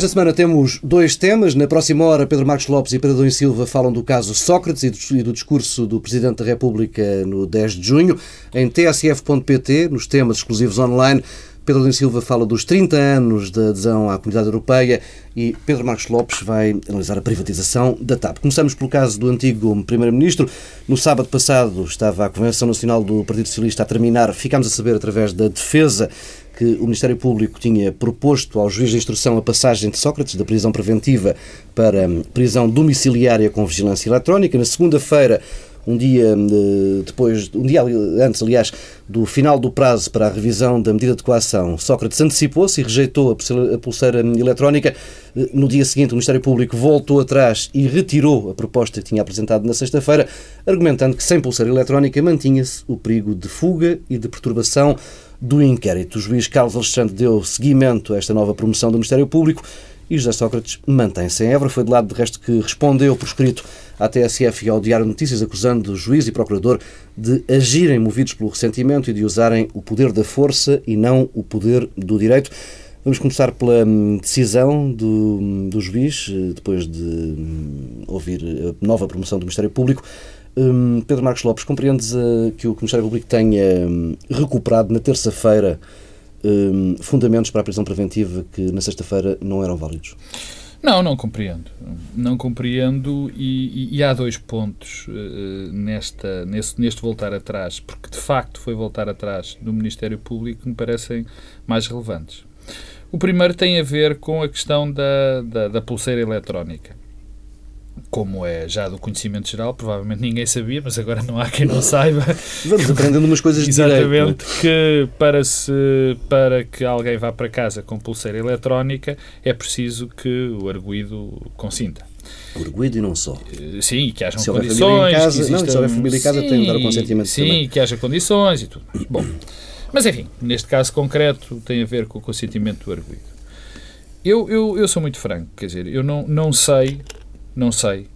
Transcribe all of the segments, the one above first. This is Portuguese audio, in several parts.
Esta semana temos dois temas. Na próxima hora, Pedro Marcos Lopes e Pedro Domingos Silva falam do caso Sócrates e do discurso do Presidente da República no 10 de junho. Em tsf.pt, nos temas exclusivos online, Pedro Domingos Silva fala dos 30 anos da adesão à Comunidade Europeia e Pedro Marcos Lopes vai analisar a privatização da TAP. Começamos pelo caso do antigo Primeiro-Ministro. No sábado passado estava a Convenção Nacional do Partido Socialista a terminar. Ficámos a saber, através da defesa que o Ministério Público tinha proposto ao juiz de instrução a passagem de Sócrates da prisão preventiva para hum, prisão domiciliária com vigilância eletrónica. Na segunda-feira, um dia hum, depois, um dia antes, aliás, do final do prazo para a revisão da medida de coação, Sócrates antecipou-se e rejeitou a pulseira hum, eletrónica. No dia seguinte, o Ministério Público voltou atrás e retirou a proposta que tinha apresentado na sexta-feira, argumentando que sem pulseira eletrónica mantinha-se o perigo de fuga e de perturbação do inquérito. O juiz Carlos Alexandre deu seguimento a esta nova promoção do Ministério Público e José Sócrates mantém-se em Évora. Foi de lado, de resto, que respondeu por escrito à TSF e ao Diário Notícias, acusando o juiz e procurador de agirem movidos pelo ressentimento e de usarem o poder da força e não o poder do direito. Vamos começar pela hum, decisão do, do juiz, eh, depois de hum, ouvir a nova promoção do Ministério Público. Hum, Pedro Marcos Lopes, compreendes uh, que o Ministério Público tenha um, recuperado na terça-feira um, fundamentos para a prisão preventiva que na sexta-feira não eram válidos? Não, não compreendo. Não compreendo e, e, e há dois pontos uh, nesta, nesse, neste voltar atrás, porque de facto foi voltar atrás do Ministério Público que me parecem mais relevantes. O primeiro tem a ver com a questão da, da, da pulseira eletrónica como é já do conhecimento geral, provavelmente ninguém sabia, mas agora não há quem não saiba. Vamos aprendendo umas coisas de Exatamente, direito, é? que para, se, para que alguém vá para casa com pulseira eletrónica é preciso que o arguído consinta. O arguído e não só. Eh, sim, que haja condições. Casa, que existam, não, se houver família em casa, sim, tem de dar o consentimento Sim, também. que haja condições e tudo. Bom, mas enfim, neste caso concreto tem a ver com o consentimento do arguído. Eu, eu, eu sou muito franco, quer dizer, eu não, não sei não sei.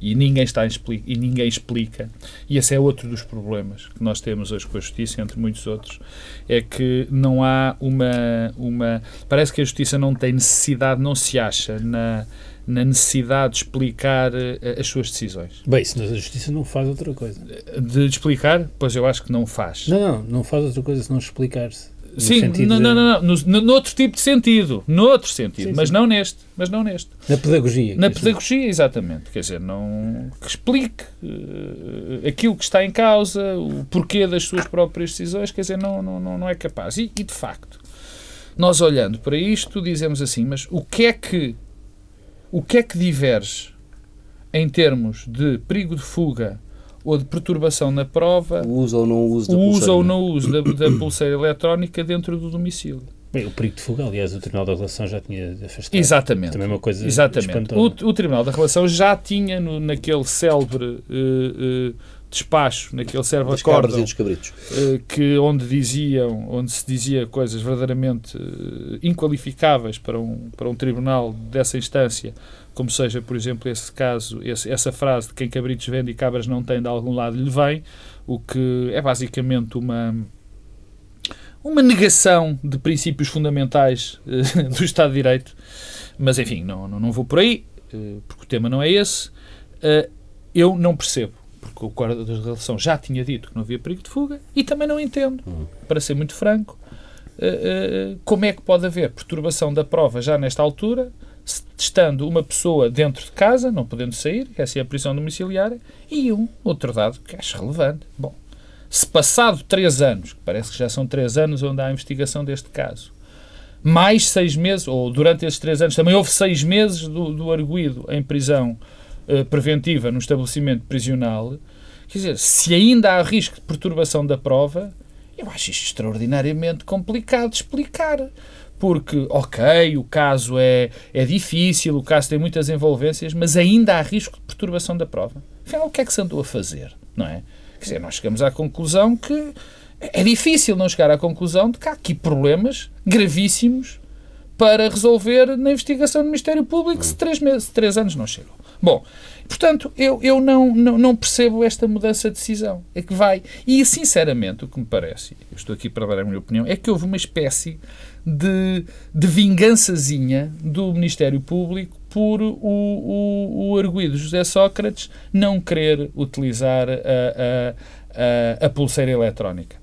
E ninguém, está explica, e ninguém explica. E esse é outro dos problemas que nós temos hoje com a Justiça, entre muitos outros, é que não há uma... uma parece que a Justiça não tem necessidade, não se acha na, na necessidade de explicar uh, as suas decisões. Bem, se a Justiça não faz outra coisa. De explicar? Pois eu acho que não faz. Não, não, não faz outra coisa se não explicar-se. Sim, não, não, não, não, no, outro tipo de sentido, no outro sentido, sim, mas sim. não neste, mas não neste. Na pedagogia. Na pedagogia, exatamente, quer dizer, não que explique uh, aquilo que está em causa, o porquê das suas próprias decisões, quer dizer, não, não, não é capaz. E, e de facto, nós olhando para isto, dizemos assim, mas o que é que o que é que diverge em termos de perigo de fuga ou de perturbação na prova, o uso ou não uso da o pulseira. uso ou não uso da, da pulseira eletrónica dentro do domicílio. Bem, o perigo de fuga, aliás, o Tribunal da Relação já tinha afastado. Exatamente. Também é uma coisa Exatamente. O, o, Tribunal da Relação já tinha, no, naquele célebre uh, uh, despacho, naquele célebre acórdão, uh, que onde diziam, onde se dizia coisas verdadeiramente inqualificáveis para um, para um tribunal dessa instância, como seja, por exemplo, esse caso, esse, essa frase de quem cabritos vende e cabras não tem, de algum lado lhe vem, o que é basicamente uma uma negação de princípios fundamentais uh, do Estado de Direito. Mas, enfim, não, não, não vou por aí, uh, porque o tema não é esse. Uh, eu não percebo, porque o Código da Relação já tinha dito que não havia perigo de fuga, e também não entendo, uhum. para ser muito franco, como é que pode haver perturbação da prova já nesta altura, estando uma pessoa dentro de casa, não podendo sair, que é a prisão domiciliária, e um outro dado que acho relevante. Bom, se passado três anos, que parece que já são três anos onde há a investigação deste caso, mais seis meses, ou durante esses três anos, também houve seis meses do, do arguído em prisão uh, preventiva no estabelecimento prisional, quer dizer, se ainda há risco de perturbação da prova, eu acho isto extraordinariamente complicado de explicar. Porque, ok, o caso é, é difícil, o caso tem muitas envolvências, mas ainda há risco de perturbação da prova. Afinal, o que é que se andou a fazer? Não é? Quer dizer, nós chegamos à conclusão que é difícil não chegar à conclusão de que há aqui problemas gravíssimos para resolver na investigação do Ministério Público se três, meses, três anos não chegam. Bom, portanto, eu, eu não, não, não, percebo esta mudança de decisão. É que vai. E, sinceramente, o que me parece, eu estou aqui para dar a minha opinião, é que houve uma espécie de, de vingançazinha do Ministério Público por o, o, o arguído José Sócrates não querer utilizar a, a, a, a pulseira eletrónica.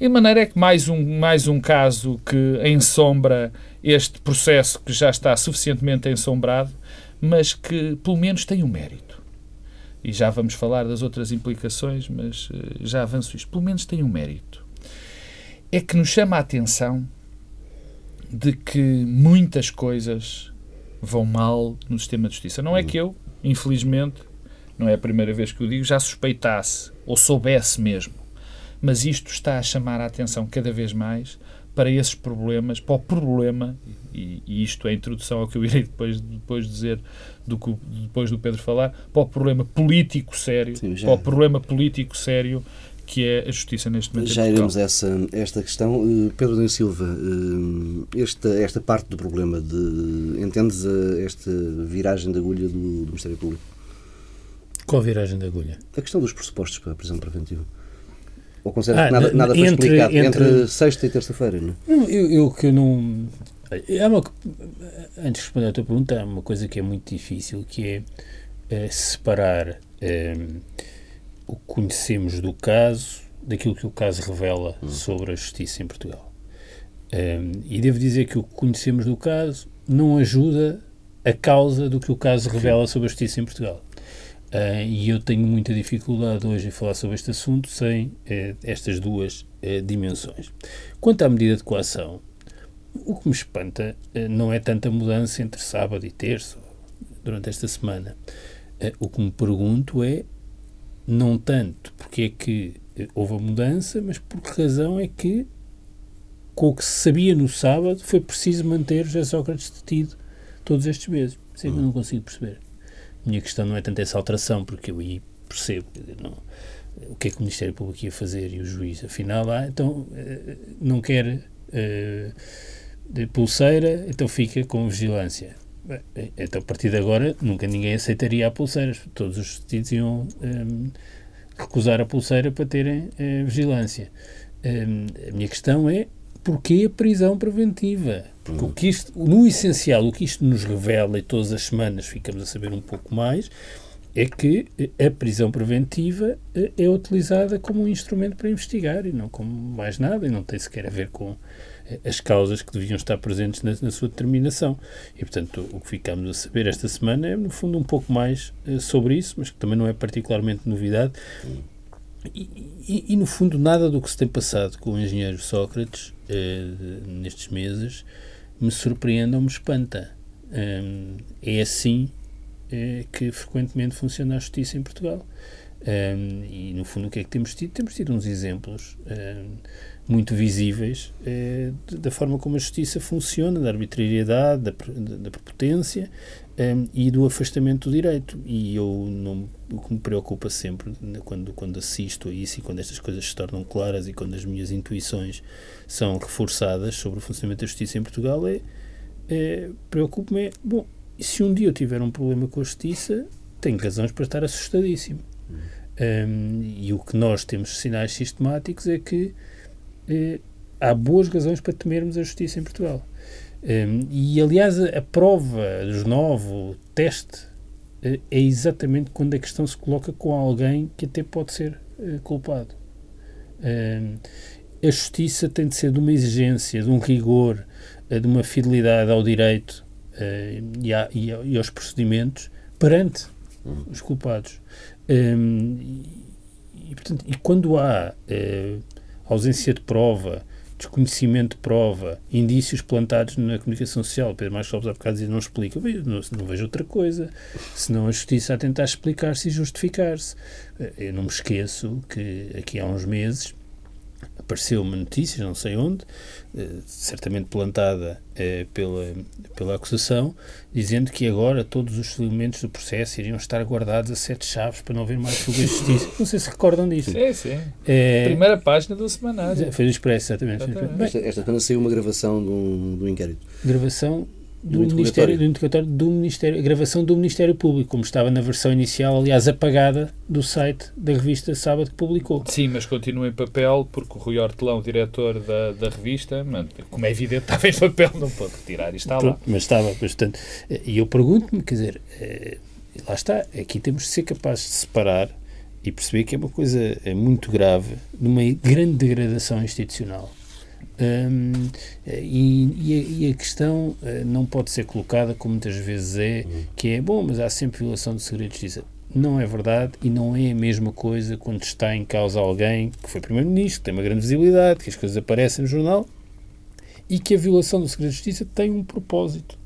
De maneira é que mais um, mais um caso que ensombra este processo que já está suficientemente ensombrado, mas que pelo menos tem um mérito. E já vamos falar das outras implicações, mas eh, já avanço isto. Pelo menos tem um mérito. É que nos chama a atenção de que muitas coisas vão mal no sistema de justiça. Não é que eu, infelizmente, não é a primeira vez que o digo, já suspeitasse ou soubesse mesmo. Mas isto está a chamar a atenção cada vez mais para esses problemas, para o problema, e, e isto é a introdução ao que eu irei depois, depois dizer, do que, depois do Pedro falar, para o problema político sério, Sim, para o problema político sério que é a justiça neste momento. Já iremos a essa, esta questão. Uh, Pedro da Silva, uh, esta, esta parte do problema, de, entendes a, esta viragem de agulha do, do Ministério Público? Qual viragem de agulha? A questão dos pressupostos para a prisão preventiva. Ou considera ah, que nada, nada foi entre, explicado entre, entre sexta e terça-feira, não é? Não, eu, eu que não. É uma, antes de responder à tua pergunta, é uma coisa que é muito difícil, que é, é separar é, o que conhecemos do caso daquilo que o caso revela hum. sobre a justiça em Portugal. Um, e devo dizer que o que conhecemos do caso não ajuda a causa do que o caso revela sobre a justiça em Portugal. Uh, e eu tenho muita dificuldade hoje em falar sobre este assunto sem uh, estas duas uh, dimensões. Quanto à medida de coação, o que me espanta não é tanta mudança entre sábado e terça, durante esta semana. o que me pergunto é, não tanto porque é que houve a mudança, mas por que razão é que, com o que se sabia no sábado, foi preciso manter José Sócrates detido todos estes meses. Isso é que eu não consigo perceber minha questão não é tanto essa alteração, porque eu aí percebo não, o que é que o Ministério Público ia fazer e o juiz, afinal, ah, então eh, não quer uh, pulseira, então fica com vigilância. Então, a partir de agora, nunca ninguém aceitaria a pulseira. Todos os detidos iam um, recusar a pulseira para terem uh, vigilância. Um, a minha questão é porquê a prisão preventiva? Porque o que isto, no essencial, o que isto nos revela, e todas as semanas ficamos a saber um pouco mais, é que a prisão preventiva eh, é utilizada como um instrumento para investigar e não como mais nada, e não tem sequer a ver com eh, as causas que deviam estar presentes na, na sua determinação. E, portanto, o que ficamos a saber esta semana é, no fundo, um pouco mais sobre isso, mas que também não é particularmente novidade. E, e, e, no fundo, nada do que se tem passado com o engenheiro Sócrates uh, nestes meses me surpreende ou me espanta. Um, é assim é, que frequentemente funciona a justiça em Portugal. Um, e, no fundo, o que é que temos tido? Temos tido uns exemplos um, muito visíveis uh, da forma como a justiça funciona, da arbitrariedade, da, da, prepotência um, e do afastamento do direito. E eu não, o que me preocupa sempre né, quando, quando assisto a isso e quando estas coisas se tornam claras e quando as minhas intuições são reforçadas sobre o funcionamento da justiça em Portugal é, é preocupa-me, é, bom, se um dia eu tiver um problema com a justiça, tenho razões para estar assustadíssimo. Um, e o que nós temos sinais sistemáticos é que eh, há boas razões para temermos a justiça em Portugal. Um, e, aliás, a, prova dos nove, o teste, é exatamente quando a questão se coloca com alguém que até pode ser uh, culpado. Um, a justiça tem de ser de uma exigência, de um rigor, uh, de uma fidelidade ao direito e, a, e, a, e, aos procedimentos perante uhum. os culpados. Um, e, portanto, e quando há ausência de prova, desconhecimento de prova, indícios plantados na comunicação social. Pedro Marcos Lopes há bocado dizia, não explica. Não, não vejo outra coisa. Senão a justiça a tentar explicar-se e justificar-se. Eh, eu não me esqueço que aqui há uns meses apareceu uma notícia, não sei onde, eh, certamente plantada eh, pela, pela acusação, dizendo que agora todos os elementos do processo iriam estar guardados a sete chaves para não haver mais fuga de justiça. Não sei se recordam disso. Sim, sim. É, Primeira página do semanário. Foi do Expresso, exatamente. exatamente. Esta, esta semana saiu uma gravação do, do inquérito. Gravação do, do Ministério, do interrogatório do Ministério, a gravação do Ministério Público, como estava na versão inicial, aliás, apagada do site da revista Sábado que publicou. Sim, mas continua em papel, porque o Rui Hortelão, diretor da, da revista, como é evidente, estava em papel, não pode retirar, e está lá. Mas estava, portanto, e eu pergunto-me, quer dizer, eh, lá está, aqui temos de ser capazes de separar e perceber que é uma coisa é muito grave, numa grande degradação institucional um, e, e, a, questão uh, não pode ser colocada como muitas vezes é, uhum. que é bom, mas há sempre violação de segredo de justiça. Não é verdade e não é a mesma coisa quando está em causa alguém que foi Primeiro-Ministro, que tem uma grande visibilidade, que as coisas aparecem no jornal e que a violação do segredo de justiça tem um propósito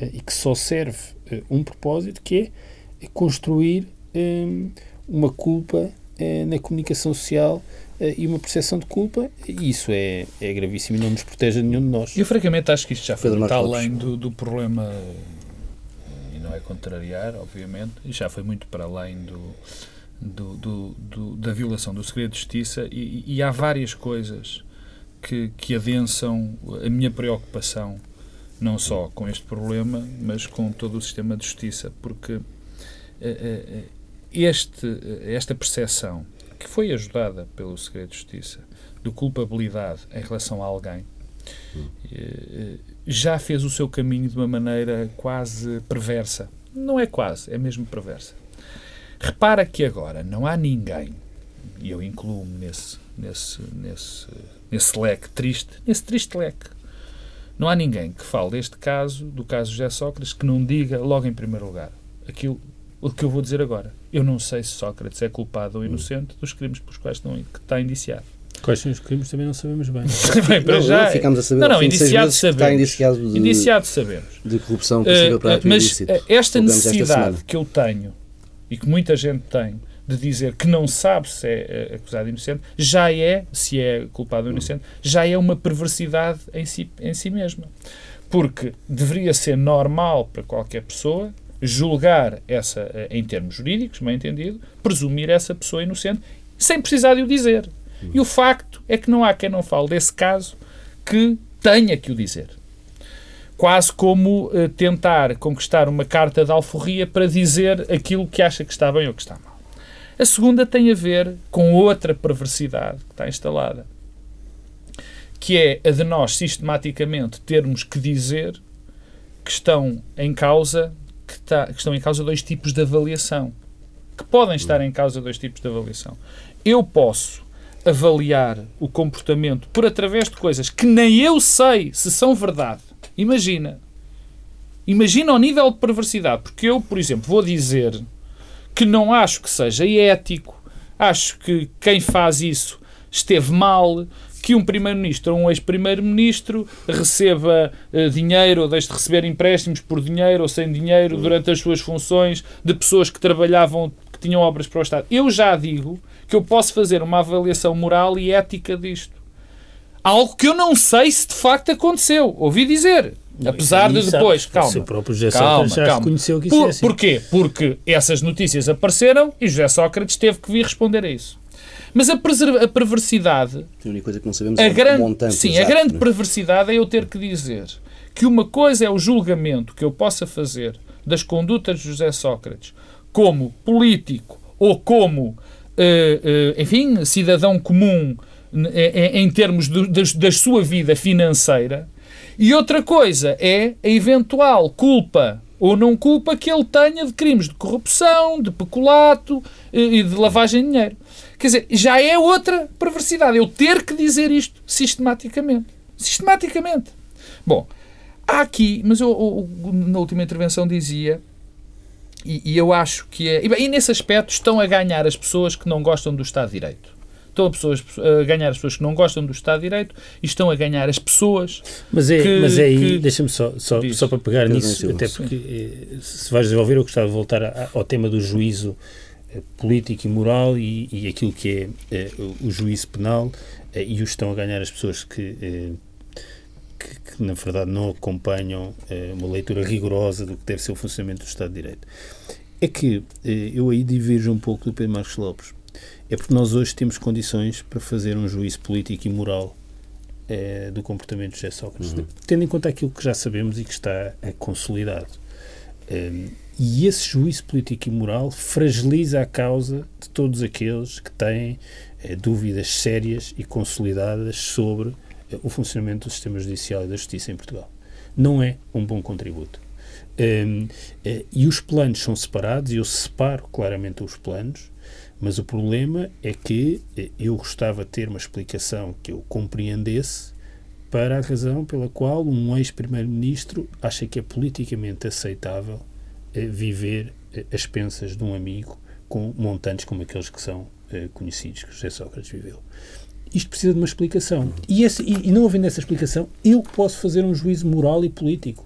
uh, e que só serve uh, um propósito que é construir um, uma culpa na comunicação social eh, e uma percepção de culpa, e isso é, é gravíssimo e não nos protege a nenhum de nós. Eu, francamente, acho que isto já foi muito além do, do problema, e não é contrariar, obviamente, e já foi muito para além do, do, do, do da violação do segredo de justiça, e, e, há várias coisas que, que adensam a minha preocupação, não só com este problema, mas com todo o sistema de justiça, porque este, esta percepção que foi ajudada pelo segredo de justiça, de culpabilidade em relação a alguém, eh, já fez o seu caminho de uma maneira quase perversa. Não é quase, é mesmo perversa. Repara que agora não há ninguém, e eu incluo-me nesse, nesse, nesse, nesse leque triste, nesse triste leque, não há ninguém que fale deste caso, do caso José Sócrates, que não diga logo em primeiro lugar aquilo o que eu vou dizer agora. Eu não sei se Sócrates é culpado ou hum. inocente dos crimes pelos quais estão, que está indiciado. Quais são os crimes também não sabemos bem. bem para não, já, não ficamos a saber. Não, não, indiciado sabemos. Está indiciado de, indiciado sabemos. De corrupção possível uh, para uh, Mas ilícito, uh, esta necessidade esta que eu tenho e que muita gente tem de dizer que não sabe se é acusado de inocente, já é, se é culpado ou inocente, já é uma perversidade em si, em si mesma. Porque deveria ser normal para qualquer pessoa julgar essa, eh, em termos jurídicos, bem entendido, presumir essa pessoa inocente, sem precisar de o dizer. E o facto é que não há quem não fale desse caso que tenha que o dizer. Quase como uh, tentar conquistar uma carta de alforria para dizer aquilo que acha que está bem ou que está mal. A segunda tem a ver com outra perversidade que está instalada, que é a de nós sistematicamente termos que dizer que estão em causa que, está, que estão em causa dois tipos de avaliação. Que podem estar em causa dois tipos de avaliação. Eu posso avaliar o comportamento por através de coisas que nem eu sei se são verdade. Imagina. Imagina o nível de perversidade. Porque eu, por exemplo, vou dizer que não acho que seja ético, acho que quem faz isso esteve mal, que um primeiro-ministro ou um ex-primeiro-ministro receba uh, dinheiro ou deixe de receber empréstimos por dinheiro ou sem dinheiro durante as suas funções de pessoas que trabalhavam, que tinham obras para o Estado. Eu já digo que eu posso fazer uma avaliação moral e ética disto. Algo que eu não sei se de facto aconteceu. Ouvi dizer. Apesar de depois, calma. O seu próprio José Sócrates calma, já calma. reconheceu que isso Por, é assim. Porquê? Porque essas notícias apareceram e José Sócrates teve que vir responder a isso. Mas a, a perversidade. A única coisa que não sabemos é grande, o montante. Sim, exato, a grande né? perversidade é eu ter que dizer que uma coisa é o julgamento que eu possa fazer das condutas de José Sócrates como político ou como, uh, uh, enfim, cidadão comum em, em termos da sua vida financeira, e outra coisa é a eventual culpa ou não culpa que ele tenha de crimes de corrupção, de peculato eh, e de lavagem de dinheiro. Quer dizer, já é outra perversidade. Eu ter que dizer isto sistematicamente. Sistematicamente. Bom, há aqui, mas eu, eu na última intervenção dizia, e, e eu acho que é. E, bem, e nesse aspecto estão a ganhar as pessoas que não gostam do Estado de Direito estão a, pessoas, a ganhar as pessoas que não gostam do Estado de Direito e estão a ganhar as pessoas. Mas é, que, mas é aí, deixa-me só, só, só para pegar nisso, até porque eh, se vais desenvolver, eu gostava de voltar ao tema do juízo eh, político e moral e, e aquilo que é, é o juízo penal é, e os estão a ganhar as pessoas que, é, que, que, na verdade não acompanham uma leitura rigorosa do que deve ser o funcionamento do Estado de Direito. É que eu aí diverjo um pouco do Pedro Marcos Lopes. É porque nós hoje temos condições para fazer um juízo político e moral é, do comportamento de José Sócrates, uhum. tendo em conta aquilo que já sabemos e que está é, consolidado. Um, e esse juízo político e moral fragiliza a causa de todos aqueles que têm é, dúvidas sérias e consolidadas sobre é, o funcionamento do sistema judicial e da justiça em Portugal. Não é um bom contributo. Um, e os planos são separados, e eu separo claramente os planos, mas o problema é que eh, eu gostava de ter uma explicação que eu compreendesse para a razão pela qual um ex-primeiro-ministro acha que é politicamente aceitável eh, viver eh, às expensas de um amigo com montantes como aqueles que são conhecidos que José Sócrates viveu. Isto precisa de uma explicação. E, esse, e, e não havendo essa explicação, eu posso fazer um juízo moral e político.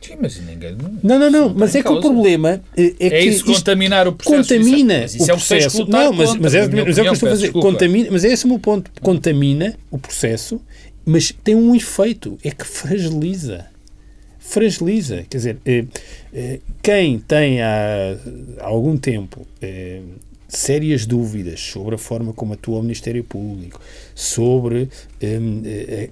Sim, mas ninguém. Não, não, não. Mas é que o problema é, é, é que. isso contaminar o processo. Contamina isso, isso é, o processo. Não, mas, mas, é, mas é o que eu estou a fazer. Contamina, mas é esse o meu ponto. Contamina o processo, mas tem um efeito. É que fragiliza. Fragiliza. Quer dizer, eh, eh, quem tem há, algum tempo eh, sérias dúvidas sobre a forma como atua o Ministério Público, sobre um,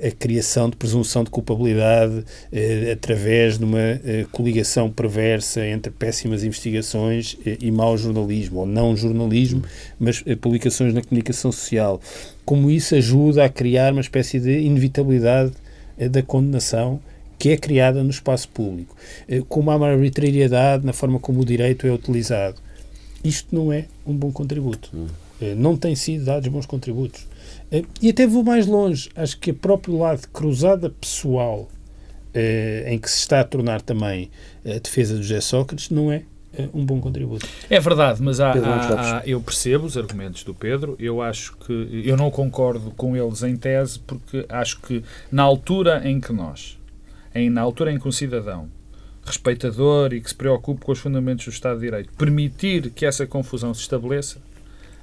a, a, criação de presunção de culpabilidade uh, através de uma uh, coligação perversa entre péssimas investigações uh, e mau jornalismo, ou não jornalismo, mas publicações na comunicação social. Como isso ajuda a criar uma espécie de inevitabilidade da condenação que é criada no espaço público, como há uma arbitrariedade na forma como o direito é utilizado isto não é um bom contributo. Hum. Eh, não têm sido dados bons contributos. Eh, e até vou mais longe. Acho que o próprio lado cruzada pessoal, eh, em que se está a tornar também a defesa do José Sócrates, não é um bom contributo. É verdade, mas há, há, há, eu percebo os argumentos do Pedro. Eu acho que eu não concordo com eles em tese, porque acho que na altura em que nós, em, na altura em que um cidadão respeitador e que se preocupe com os fundamentos do Estado de Direito, permitir que essa confusão se estabeleça,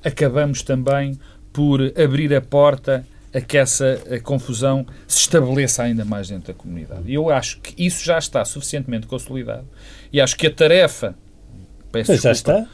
acabamos também por abrir a porta a que essa a confusão se estabeleça ainda mais dentro da comunidade. E eu acho que isso já está suficientemente consolidado e acho que a tarefa. Peço Mas desculpa, já está.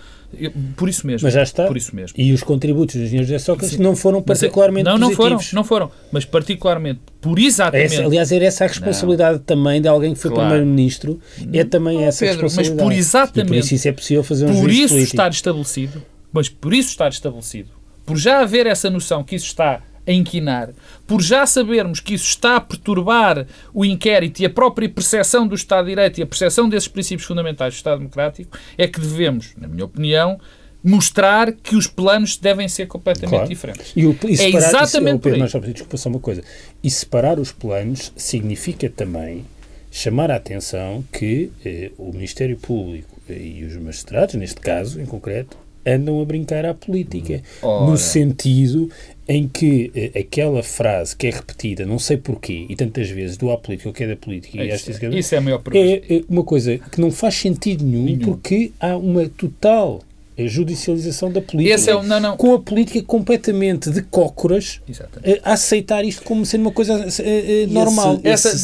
Por isso mesmo. Mas já está. Por isso mesmo. E os contributos dos engenheiros José Sócrates Sim. não foram é- particularmente não, não positivos. foram, não foram. Mas particularmente, por exatamente... Essa, aliás, era essa a responsabilidade não. também de alguém que foi claro. Primeiro-Ministro. É também oh, essa Pedro, responsabilidade. Mas por exatamente... E por isso isso é possível fazer um Por isso político. estar estabelecido, mas por isso estar estabelecido, por já haver essa noção que isso está a inquinar, por já sabermos que isso está a perturbar o inquérito e a própria percepção do Estado de Direito e a percepção desses princípios fundamentais do Estado Democrático, é que devemos, na minha opinião, mostrar que os planos devem ser completamente claro. diferentes. E, o, e separar, é exatamente isso, aí. Só, desculpa só uma coisa. E separar os planos significa também chamar a atenção que eh, o Ministério Público eh, e os magistrados, neste caso em concreto, andam a brincar à política. Ora. No sentido em que eh, aquela frase que é repetida, não sei porquê, e tantas vezes do à política ou que é da política, é isso, é, isso é a maior é, é uma coisa que não faz sentido nenhum, nenhum. porque há uma total a judicialização da política. É o, não, não. Com a política completamente de cócoras eh, a aceitar isto como sendo uma coisa uh, normal. Esse, essa esse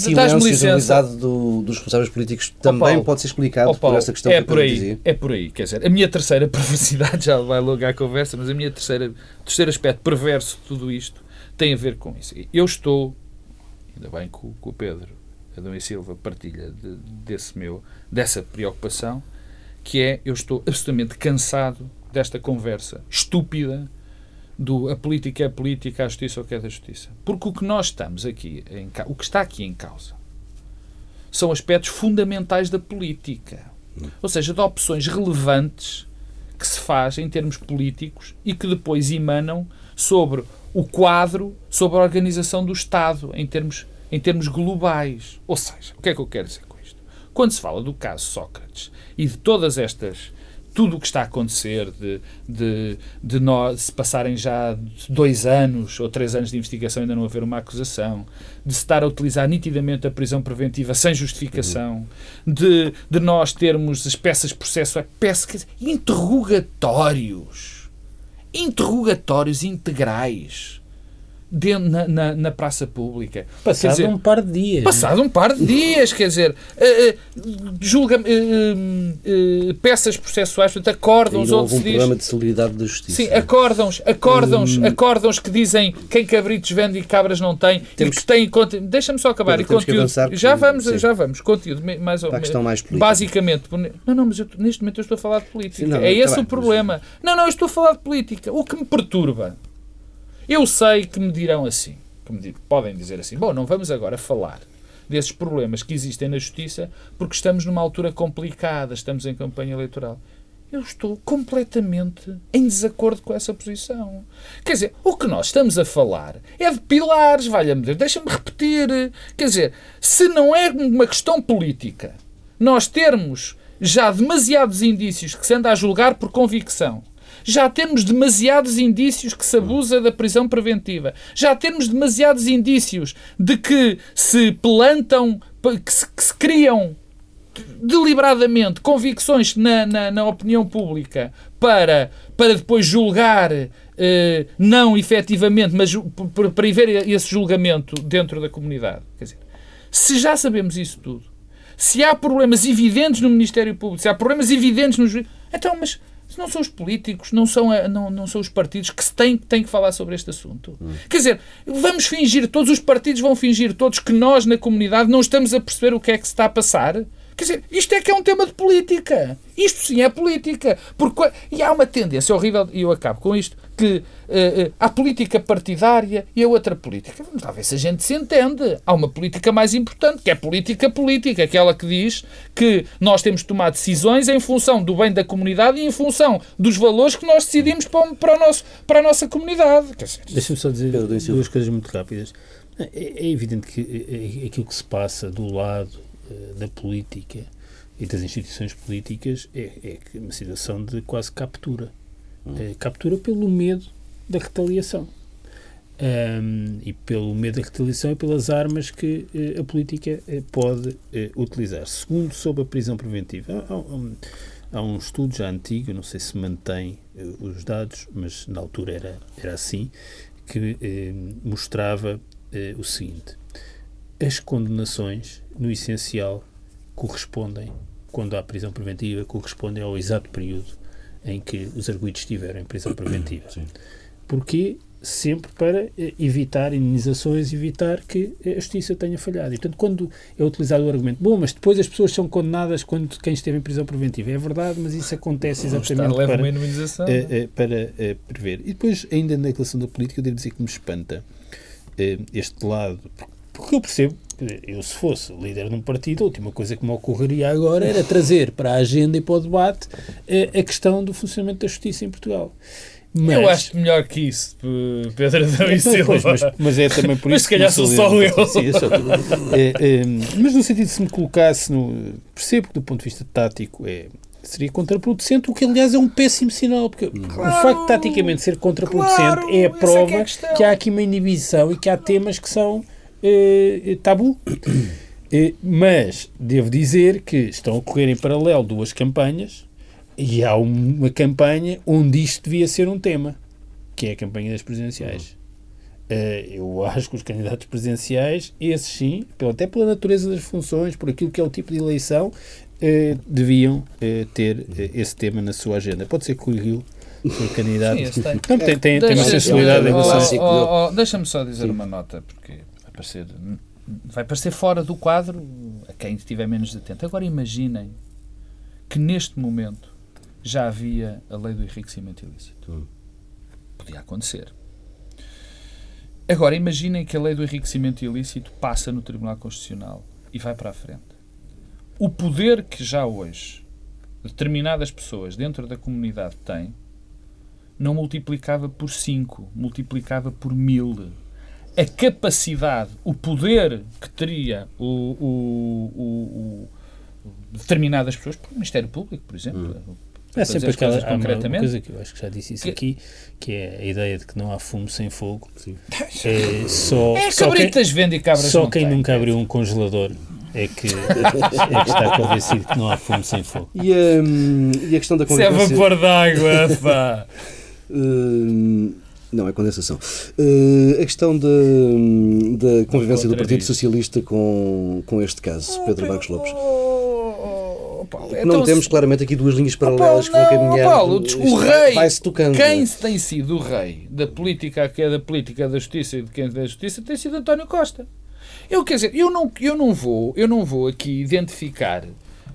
silêncio do, dos responsáveis políticos também Paulo, pode ser explicado Paulo, por essa questão é que por aí, dizia. É por aí. Quer dizer, a minha terceira perversidade, já vai logo à conversa, mas a minha terceira, terceiro aspecto perverso de tudo isto tem a ver com isso. Eu estou, ainda bem que o, que o Pedro Adão e Silva partilha de, desse meu, dessa preocupação, que é eu estou absolutamente cansado desta conversa estúpida do a política é a política, a justiça é o que é da justiça. Porque o que nós estamos aqui, em, o que está aqui em causa, são aspectos fundamentais da política. Ou seja, de opções relevantes que se faz em termos políticos e que depois emanam sobre o quadro, sobre a organização do Estado em termos, em termos globais. Ou seja, o que é que eu quero dizer? Quando se fala do caso Sócrates e de todas estas tudo o que está a acontecer, de, de, de nós se passarem já dois anos ou três anos de investigação e ainda não haver uma acusação, de se estar a utilizar nitidamente a prisão preventiva sem justificação, uhum. de, de nós termos as peças de processo, peças, interrogatórios, interrogatórios integrais dentro, na, na, na, praça pública. Passado dizer, um par de dias. Passado um par de dias, quer dizer, uh, uh, julga, uh, peças processuais, portanto, acórdãos onde se diz... programa de solidariedade da justiça. Sim, acórdãos, acórdãos, hum. acórdãos que dizem quem cabritos vende e cabras não tem, temos, que tem... Deixa-me só acabar. Pedro, e conteúdo, já vamos, sim. já vamos, conteúdo, mais ou menos. mais política. Basicamente, não, não, mas eu, neste momento eu estou a falar de política. Sim, não, é esse tá o problema. Mas... Não, não, eu estou a falar de política. O que me perturba eu sei que me dirão assim, que me podem dizer assim, bom, não vamos agora falar desses problemas que existem na justiça porque estamos numa altura complicada, estamos em campanha eleitoral. Eu estou completamente em desacordo com essa posição. Quer dizer, o que nós estamos a falar é de pilares, valha-me Deus, deixa-me repetir. Quer dizer, se não é uma questão política, nós termos já demasiados indícios que se anda a julgar por convicção já temos demasiados indícios que se abusa da prisão preventiva. Já temos demasiados indícios de que se plantam, que se, que se criam deliberadamente convicções na, na, na, opinião pública para, para depois julgar, eh, não efetivamente, mas para prever esse julgamento dentro da comunidade. Quer dizer, se já sabemos isso tudo, se há problemas evidentes no Ministério Público, se há problemas evidentes no juiz, então, mas não são os políticos, não são, não, não são os partidos que têm, têm que falar sobre este assunto. Hum. Quer dizer, vamos fingir, todos os partidos vão fingir, todos que nós na comunidade não estamos a perceber o que é que se está a passar. Quer dizer, isto é que é um tema de política. Isto sim é política. Porque, e há uma tendência horrível, e eu acabo com isto, que uh, há política partidária e a outra política. Vamos lá ver se a gente se entende. Há uma política mais importante, que é política política, aquela que diz que nós temos de tomar decisões em função do bem da comunidade e em função dos valores que nós decidimos para, para, o nosso, para a nossa comunidade. Deixa-me só dizer duas coisas muito rápidas. É, é evidente que é, é aquilo que se passa do lado eh, da política e das instituições políticas é, é uma situação de quase captura. É, captura pelo medo da retaliação. Um, e pelo medo da retaliação e pelas armas que uh, a política uh, pode utilizar. Segundo, sobre a prisão preventiva. Há, há, um, há, um, estudo já antigo, não sei se mantém os dados, mas na altura era, era assim, que mostrava o seguinte: as condenações no essencial, correspondem, quando há prisão preventiva, correspondem ao exato período em que os arguidos estiveram em prisão preventiva. Sim. Porquê? Sempre para eh, evitar indenizações, evitar que a justiça tenha falhado. E, portanto, quando é utilizado o argumento, bom, mas depois as pessoas são condenadas quando quem esteve em prisão preventiva. É verdade, mas isso acontece exatamente para, uh, uh, para uh, prever. E depois, ainda na declaração da política, eu devo dizer que me espanta este lado, porque eu percebo eu, se fosse líder de um partido, a última coisa que me ocorreria agora era trazer para a agenda e para o debate a, eh, a questão do funcionamento da justiça em Portugal. Mas, eu acho melhor que isso, Pedro Adão e Silva. Pois, mas, mas, é também por isso mas se calhar sou só eu. Sim, sou, é, é, mas no sentido de se me colocasse no. Percebo que do ponto de vista tático é, seria contraproducente, o que aliás é um péssimo sinal, porque claro, o facto de taticamente ser contraproducente claro, é a prova é que, é que, há aqui uma inibição e que há temas que são eh, tabu. Eh, mas devo dizer que estão a correr em paralelo duas campanhas e há uma campanha onde isto devia ser um tema, que é a campanha das presidenciais. Uh, eu acho que os candidatos presidenciais, esses sim, até pela natureza das funções, por aquilo que é o tipo de eleição, uh, deviam uh, ter esse tema na sua agenda. Pode ser que o Rio o candidato sim, tem, tem, tem, tem uma sensibilidade em relação. Oh, Deixa-me só dizer sim. uma nota, porque parecer, vai parecer fora do quadro a quem estiver menos atento. Agora imaginem que neste momento já havia a lei do enriquecimento ilícito. Hum. Podia acontecer. Agora imaginem que a lei do enriquecimento ilícito passa no Tribunal Constitucional e vai para a frente. O poder que já hoje determinadas pessoas dentro da comunidade têm não multiplicava por 5, multiplicava por mil a capacidade, o poder que teria o, o, o, o determinadas pessoas, por Ministério Público, por exemplo. Hum. É sempre aquela concretamente. coisa que eu acho que já disse isso que, aqui, que é a ideia de que não há fumo sem fogo. Sim. É, só, é só quem, vende e cabras Só quem nunca abriu um congelador é que, é que está convencido que não há fumo sem fogo. E, um, e a questão da convivência... Isso é vapor d'água, pá! um, Não, é condensação. Uh, a questão da convivência do Partido Socialista com, com este caso, Pedro Marcos Lopes. Paulo. Não então, temos claramente aqui duas linhas paralelas Paulo, que vão caminhar. Paulo, o rei, vai -se tocando. quem tem sido o rei da política, que é da política da justiça e de quem é da justiça, tem sido António Costa. Eu quer dizer, eu não, eu não vou, eu não vou aqui identificar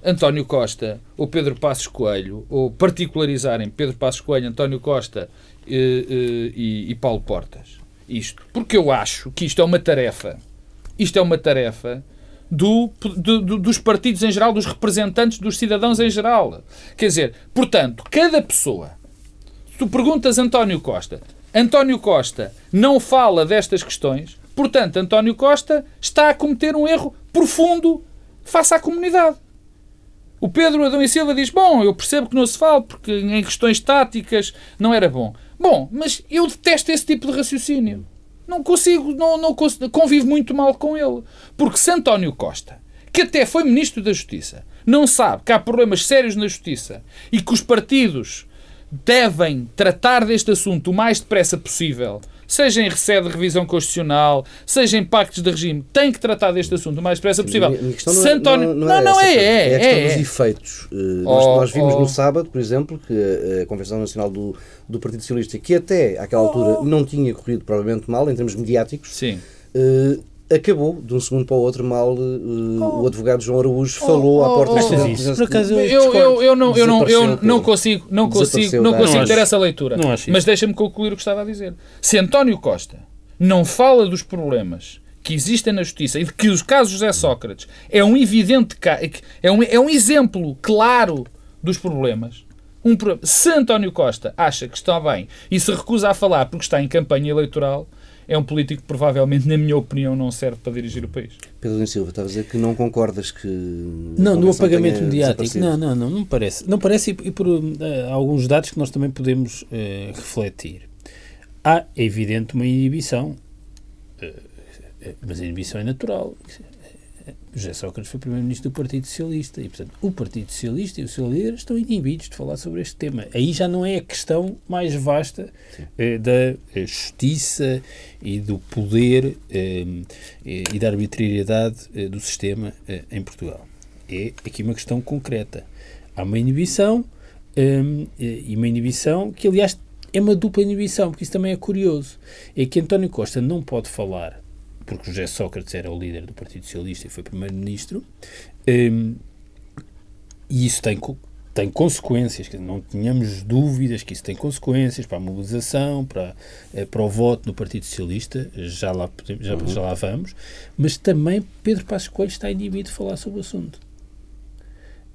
António Costa ou Pedro Passos Coelho ou particularizarem Pedro Passos Coelho, António Costa e, eh, eh, e, e Paulo Portas. Isto, porque eu acho que isto é uma tarefa. Isto é uma tarefa do, do, dos partidos em geral, dos representantes dos cidadãos em geral. Quer dizer, portanto, cada pessoa, se tu perguntas António Costa, António Costa não fala destas questões, portanto, António Costa está a cometer um erro profundo face à comunidade. O Pedro Adão e Silva diz: Bom, eu percebo que não se fala porque em questões táticas não era bom. Bom, mas eu detesto esse tipo de raciocínio. Não consigo, não, não consigo, convivo muito mal com ele. Porque se António Costa, que até foi Ministro da Justiça, não sabe que há problemas sérios na Justiça e que os partidos devem tratar deste assunto o mais depressa possível, seja em receio de revisão constitucional, seja em pactos de regime, tem que tratar deste assunto o mais depressa possível. Não, não, António... não, não, é, não, é, é, é, a questão é, dos efeitos. Uh, oh, nós, nós, vimos oh. no sábado, por exemplo, que a Convenção Nacional do, do Partido Socialista, que até àquela altura oh. não tinha corrido provavelmente mal em termos mediáticos, Sim. Uh, acabou, de um segundo para o outro, mal uh, oh. o advogado João Araújo falou oh, à porta oh, do isso. Por acaso, eu, eu, eu, não, eu, não, eu não consigo, não consigo, não consigo ter essa leitura. Mas deixa-me concluir o que estava a dizer. Se António Costa não fala dos problemas que existem na justiça e de que os casos José Sócrates é um evidente é um, é um exemplo claro dos problemas. Um, se António Costa acha que está bem e se recusa a falar porque está em campanha eleitoral, é um político que provavelmente, na minha opinião, não serve para dirigir o país. Pedro Silva, estava a dizer que não concordas que. Não, no apagamento mediático. Não, não, não, não parece. Não parece e, e por uh, alguns dados que nós também podemos uh, refletir. Há, é evidente, uma inibição. Uh, mas a inibição é natural. José Sócrates foi primeiro-ministro do Partido Socialista e, portanto, o Partido Socialista e o seu líder estão inibidos de falar sobre este tema. Aí já não é a questão mais vasta eh, da eh, justiça e do poder eh, e da arbitrariedade eh, do sistema eh, em Portugal. É aqui uma questão concreta. Há uma inibição eh, e uma inibição que, aliás, é uma dupla inibição, porque isso também é curioso. É que António Costa não pode falar porque José Sócrates era o líder do Partido Socialista e foi primeiro-ministro, um, e isso tem, tem consequências, não tínhamos dúvidas que isso tem consequências para a mobilização, para, eh, para o voto no Partido Socialista, já lá, já, uhum. já lá vamos, mas também Pedro Passos Coelho está inibido de falar sobre o assunto.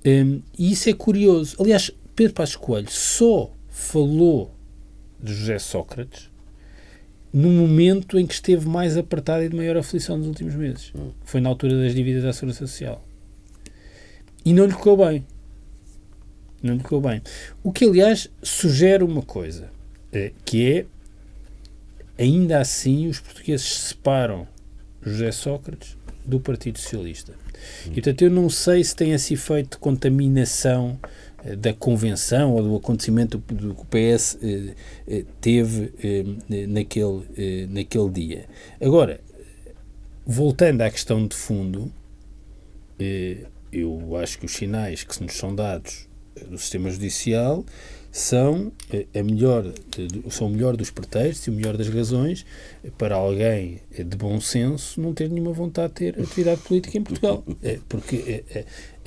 Um, e isso é curioso. Aliás, Pedro Passos Coelho só falou de José Sócrates no momento em que esteve mais apertado e de maior aflição nos últimos meses. Hum. Foi na altura das dívidas da Segurança Social. E não lhe ficou bem. Não lhe ficou bem. O que, aliás, sugere uma coisa, eh, que é, ainda assim, os portugueses separam José Sócrates do Partido Socialista. Hum. E, portanto, eu não sei se tem esse efeito de contaminação da convenção ou do acontecimento do que o PS eh, eh, teve eh, naquele, naquele dia. Agora, voltando à questão de fundo, eu acho que os sinais que nos são dados do sistema judicial são a melhor são o melhor dos pretextos e o melhor das razões para alguém de bom senso não ter nenhuma vontade de ter atividade política em Portugal porque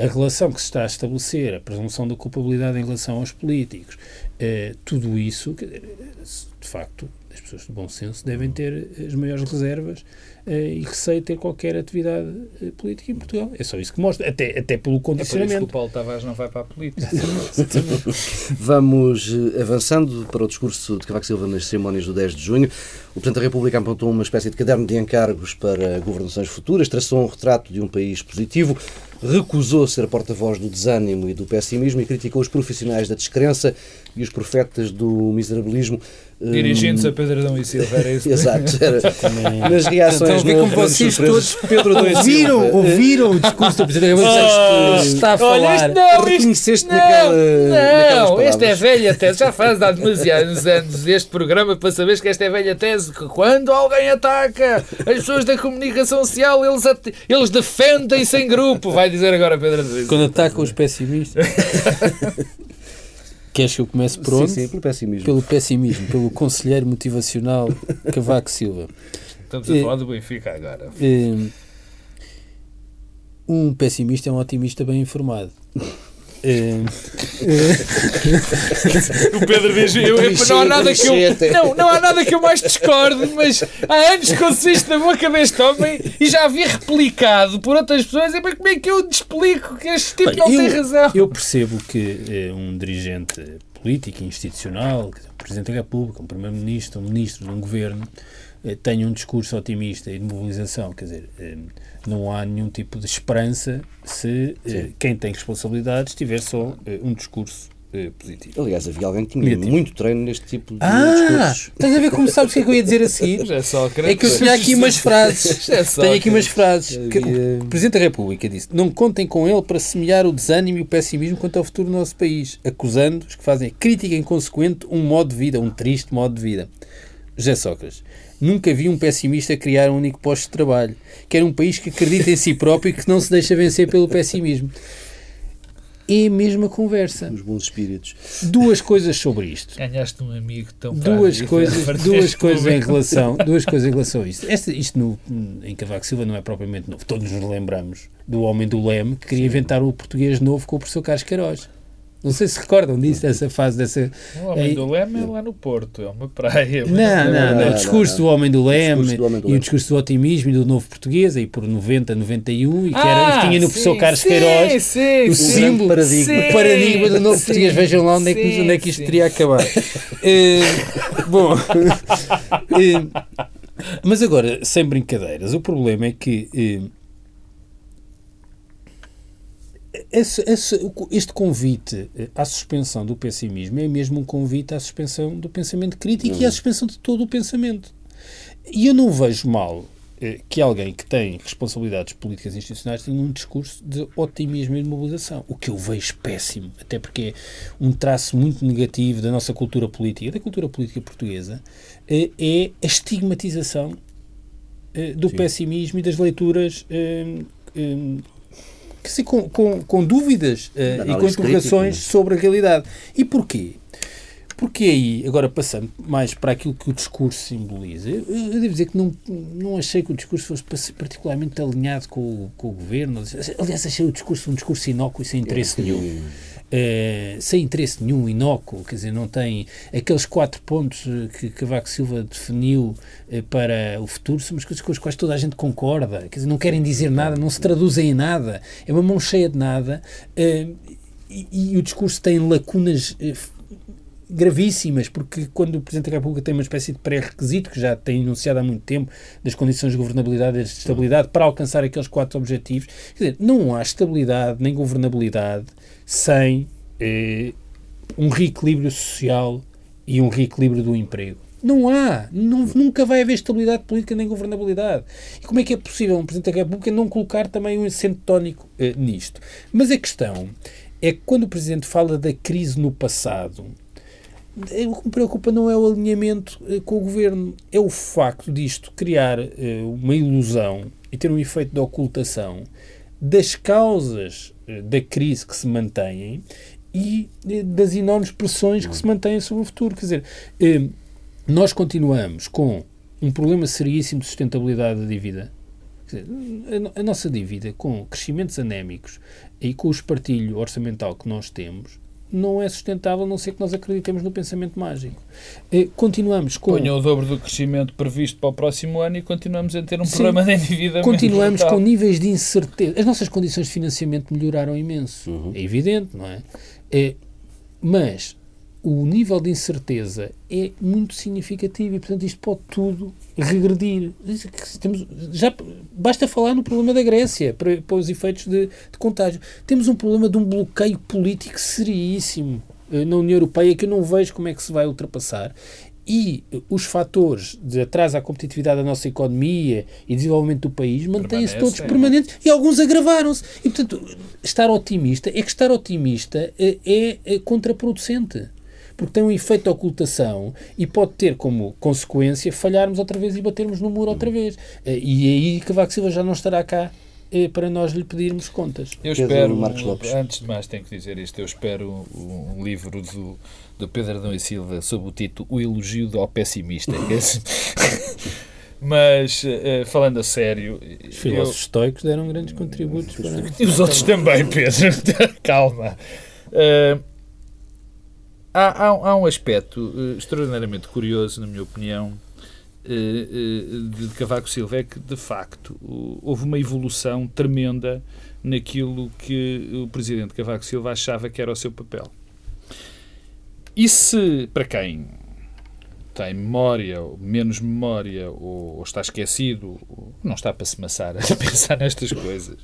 a relação que se está a estabelecer, a presunção da culpabilidade em relação aos políticos, eh, tudo isso, de facto, as pessoas de bom senso devem ter as maiores reservas eh, e receio de ter qualquer atividade eh, política em Portugal. É só isso que mostra, até, até pelo condicionamento. É por isso que o Paulo Tavares não vai para a política. Vamos eh, avançando para o discurso de Cavaco Silva nas cerimónias do 10 de junho. O Presidente da República apontou uma espécie de caderno de encargos para governações futuras, traçou um retrato de um país positivo, recusou ser porta-voz do desânimo e do pessimismo e criticou os profissionais da descrença e os profetas do miserabilismo. Dirigindo-se a Pedro Adão e Silva, era isso? Exato. Era. Nas reações então, como vocês todos Pedro Adão ouviram, Silva. ouviram o discurso do Presidente oh, está a falar. Não, Reconheceste não, naquela, não, esta é velha tese. Já faz há demasiados anos este programa para saberes que esta é velha tese que quando alguém ataca as pessoas da comunicação social, eles, eles defendem-se em grupo. Vai dizer agora Pedro Adão Silva. Quando atacam os pessimistas. Queres que eu comece por onde? Sim, sim, pelo pessimismo. Pelo pessimismo, pelo conselheiro motivacional Cavaco Silva. Estamos a falar do Benfica agora. É, um pessimista é um otimista bem informado. O Pedro diz: eu, eu, não, há nada que eu, não, não há nada que eu mais discorde, mas há anos que eu assisto na boca deste homem e já vi replicado por outras pessoas. E, mas como é que eu explico que este tipo Olha, não eu, tem razão? Eu percebo que é, um dirigente político, institucional, um Presidente da República, um Primeiro-Ministro, um Ministro de um Governo, tenha um discurso otimista e de mobilização. Quer dizer não há nenhum tipo de esperança se eh, quem tem responsabilidades tiver só eh, um discurso eh, positivo. Aliás, havia alguém que tinha Negativo. muito treino neste tipo de ah, discursos. Estás a ver como sabes o que é que eu ia dizer a seguir? É, só é que eu tinha aqui umas frases. É tenho aqui umas frases. Havia... o Presidente da República disse: Não contem com ele para semear o desânimo e o pessimismo quanto ao futuro do nosso país, acusando os que fazem crítica inconsequente um modo de vida, um triste modo de vida. José Sócrates. Nunca vi um pessimista criar um único posto de trabalho. Quer um país que acredita em si próprio e que não se deixa vencer pelo pessimismo. É a mesma conversa. Os bons espíritos. Duas coisas sobre isto. Ganhaste um amigo tão duas coisas Duas coisas em relação Duas coisas em relação a isto. Este, isto no, em Cavaco Silva não é propriamente novo. Todos nos lembramos do homem do leme que queria Sim. inventar o português novo com o professor Carlos Queiroz. Não sei se recordam disso, dessa fase, dessa... O Homem do Leme é lá no Porto, é uma praia. Não, não, não, o discurso do Homem do Leme e o discurso do otimismo e do novo português, aí por 90, 91, e que, era, ah, que tinha no sim, professor Carlos sim, Queiroz sim, o símbolo, paradigma. o paradigma do novo português. Vejam lá onde é que, onde é que isto teria acabado. uh, bom, uh, mas agora, sem brincadeiras, o problema é que... Uh, esse, esse, este convite eh, à suspensão do pessimismo é mesmo um convite à suspensão do pensamento crítico uhum. e à suspensão de todo o pensamento. E eu não vejo mal eh, que alguém que tem responsabilidades políticas e institucionais tenha um discurso de otimismo e de mobilização. O que eu vejo péssimo, até porque é um traço muito negativo da nossa cultura política, da cultura política portuguesa, eh, é a estigmatização do Sim. pessimismo e das leituras que se, com, com, com dúvidas uh, e com interrogações crítica, sobre a realidade. E porquê? Porque aí, agora passando mais para aquilo que o discurso simboliza, eu, eu devo dizer que não, não achei que o discurso fosse particularmente alinhado com, o, com o governo. Aliás, achei o discurso um discurso inócuo e sem interesse nenhum. Uh, sem interesse nenhum, inócuo, quer dizer, não tem aqueles quatro pontos eh, que Cavaco Silva definiu uh, para o futuro, são as coisas com as quais toda a gente concorda, quer dizer, não querem dizer nada, não se traduzem em nada, é uma mão cheia de nada uh, e, e, o discurso tem lacunas gravíssimas, porque quando o Presidente da República tem uma espécie de pré-requisito, que já tem enunciado há muito tempo, das condições de governabilidade e de estabilidade, para alcançar aqueles quatro objetivos, quer dizer, não há estabilidade nem governabilidade sem eh, um reequilíbrio social e um reequilíbrio do emprego. Não há. Não, nunca vai haver estabilidade política nem governabilidade. E como é que é possível um Presidente da República não colocar também um acento tónico eh, nisto? Mas a questão é que quando o Presidente fala da crise no passado, eh, o que me preocupa não é o alinhamento eh, com o Governo, é o facto disto criar eh, uma ilusão e ter um efeito de ocultação das causas da crise que se mantêm e eh, das enormes pressões que se mantêm sobre o futuro. Quer dizer, eh, nós continuamos com um problema seríssimo de sustentabilidade da dívida. A, nossa dívida, com crescimentos anémicos e com o espartilho orçamental que nós temos, não é sustentável, a não ser que nós acreditemos no pensamento mágico. Eh, continuamos com... Ponham o dobro do crescimento previsto para o próximo ano e continuamos a ter um Sim, problema de endividamento. Continuamos com níveis de incerteza. As nossas condições de financiamento melhoraram imenso. Uhum. É evidente, não é? é mas o nível de incerteza é muito significativo e, portanto, isto pode tudo regredir. Temos, já basta falar no problema da Grécia para, para os efeitos de, de contágio. Temos um problema de um bloqueio político seríssimo eh, na União Europeia que eu não vejo como é que se vai ultrapassar e os fatores de atraso à competitividade da nossa economia e desenvolvimento do país mantêm-se todos é. permanentes e alguns agravaram-se. E, portanto, estar otimista é que estar otimista é, é, é contraproducente. Porque tem um efeito de ocultação e pode ter como consequência falharmos outra vez e batermos no muro outra vez. Eh, e aí Cavaco Silva já não estará cá eh, para nós lhe pedirmos contas. Eu espero, Marcos Lopes. antes de mais tenho que dizer isto, eu espero um livro do do Pedro Adão e Silva sob o título O Elogio ao Pessimista. Mas, uh, falando a sério. Os filósofos eu... estoicos deram grandes contributos para. E os outros também, Pedro. Calma. Uh, há, há, há, um aspecto uh, extraordinariamente curioso, na minha opinião, de Cavaco Silva, é que, de facto, houve uma evolução tremenda naquilo que o presidente Cavaco Silva achava que era o seu papel. E se, para quem tem memória, ou menos memória, ou, ou está esquecido, não está para se maçar a pensar nestas coisas,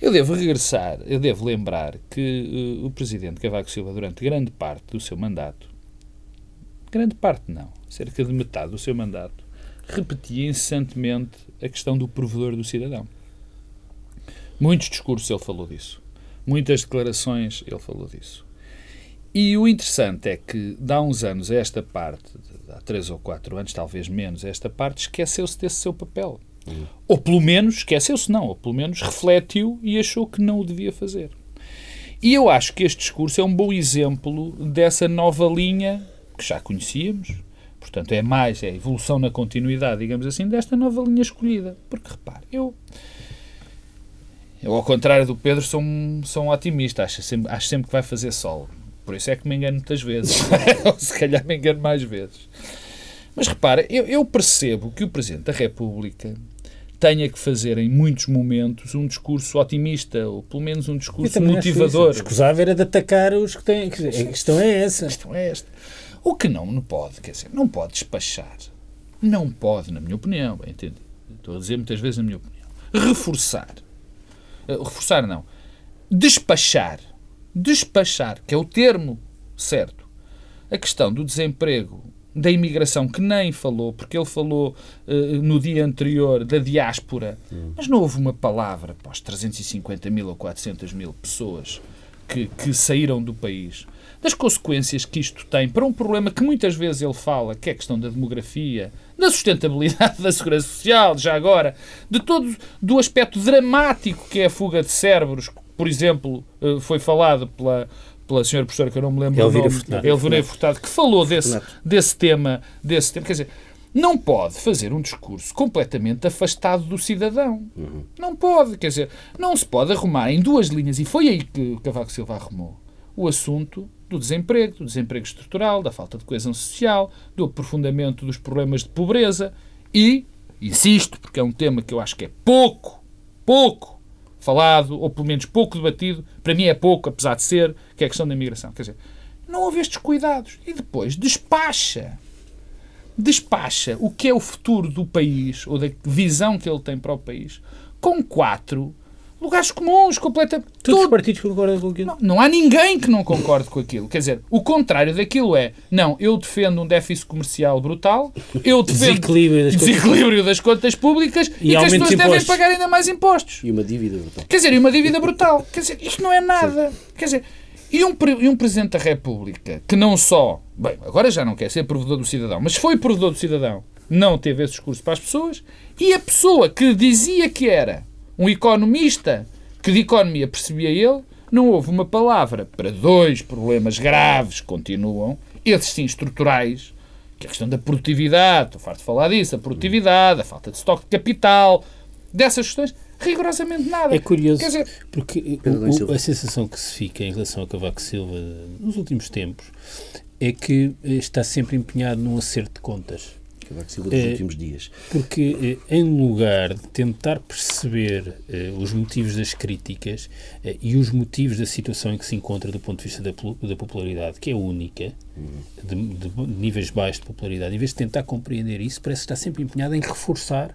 eu devo regressar, eu devo lembrar que uh, o Presidente Cavaco Silva, durante grande parte do seu mandato, grande parte não, cerca de metade do seu mandato, repetia incessantemente a questão do provedor do cidadão. Muitos discursos ele falou disso. Muitas declarações ele falou disso. E o interessante é que, há uns anos, esta parte, há três ou quatro anos, talvez menos, esta parte esqueceu-se desse seu papel. Uhum. Ou pelo menos, esqueceu-se não, ou pelo menos refletiu e achou que não o devia fazer. E eu acho que este discurso é um bom exemplo dessa nova linha que já conhecíamos, portanto é mais, é a evolução na continuidade, digamos assim, desta nova linha escolhida. Porque repare, eu. Eu, ao contrário do Pedro, sou um, sou um otimista. Acho sempre, acho sempre que vai fazer sol. Por isso é que me engano muitas vezes. Ou se calhar me engano mais vezes. Mas repara, eu, eu percebo que o Presidente da República tenha que fazer em muitos momentos um discurso otimista, ou pelo menos um discurso motivador. Escusava era de atacar os que têm. A questão é essa. A questão é esta. O que não, não pode, quer dizer, não pode despachar. Não pode, na minha opinião, bem entendido. Estou a dizer muitas vezes na minha opinião. Reforçar. Uh, reforçar não. Despachar despachar, que é o termo certo, a questão do desemprego, da imigração, que nem falou, porque ele falou uh, no dia anterior da diáspora, hum. mas não houve uma palavra para os 350 mil ou 400 mil pessoas que, que saíram do país, das consequências que isto tem para um problema que muitas vezes ele fala, que é a questão da demografia, da sustentabilidade da segurança social, já agora, de todo do aspecto dramático que é a fuga de cérebros, por exemplo, eh, foi falado pela, pela senhora professora, que eu não me lembro Elvira o nome, Furtado. Elvira Furtado, que falou desse, desse, tema, desse tema. Quer dizer, não pode fazer um discurso completamente afastado do cidadão. Uhum. Não pode, quer dizer, não se pode arrumar em duas linhas, e foi aí que o Cavaco Silva arrumou, o assunto do desemprego, do desemprego estrutural, da falta de coesão social, do aprofundamento dos problemas de pobreza e, insisto, porque é um tema que eu acho que é pouco, pouco falado, ou pelo menos pouco debatido, para mim é pouco, apesar de ser, que é a questão da imigração. Quer dizer, não houve estes cuidados. E depois despacha. Despacha o que é o futuro do país, ou da visão que ele tem para o país, com quatro lugares comuns, completamente. Todos os partidos concordam com aquilo? Não, não, há ninguém que não concorde com aquilo. Quer dizer, o contrário daquilo é: não, eu defendo um déficit comercial brutal, eu defendo desequilíbrio das, desequilíbrio contas... das contas públicas e, e que as pessoas devem pagar ainda mais impostos. E uma dívida brutal. Quer dizer, e uma dívida brutal. Quer dizer, isto não é nada. Sim. Quer dizer, e um, e um Presidente da República que não só, bem, agora já não quer ser provedor do cidadão, mas foi provedor do cidadão, não teve esse discurso para as pessoas, e a pessoa que dizia que era um economista que de economia percebia ele, não houve uma palavra para dois problemas graves que continuam, esses sim estruturais, que é a questão da produtividade, estou farto de falar disso, a produtividade, a falta de estoque de capital, dessas questões, rigorosamente nada. É curioso, dizer, porque o, a sensação que se fica em relação a Cavaco Silva nos últimos tempos é que está sempre empenhado num acerto de contas. Cavaco Silva dos é, últimos dias. Porque, em lugar de tentar perceber os motivos das críticas e os motivos da situação em que se encontra do ponto de vista da, da popularidade, que é única, de, de, níveis baixos de popularidade, em vez de tentar compreender isso, parece estar sempre empenhado em reforçar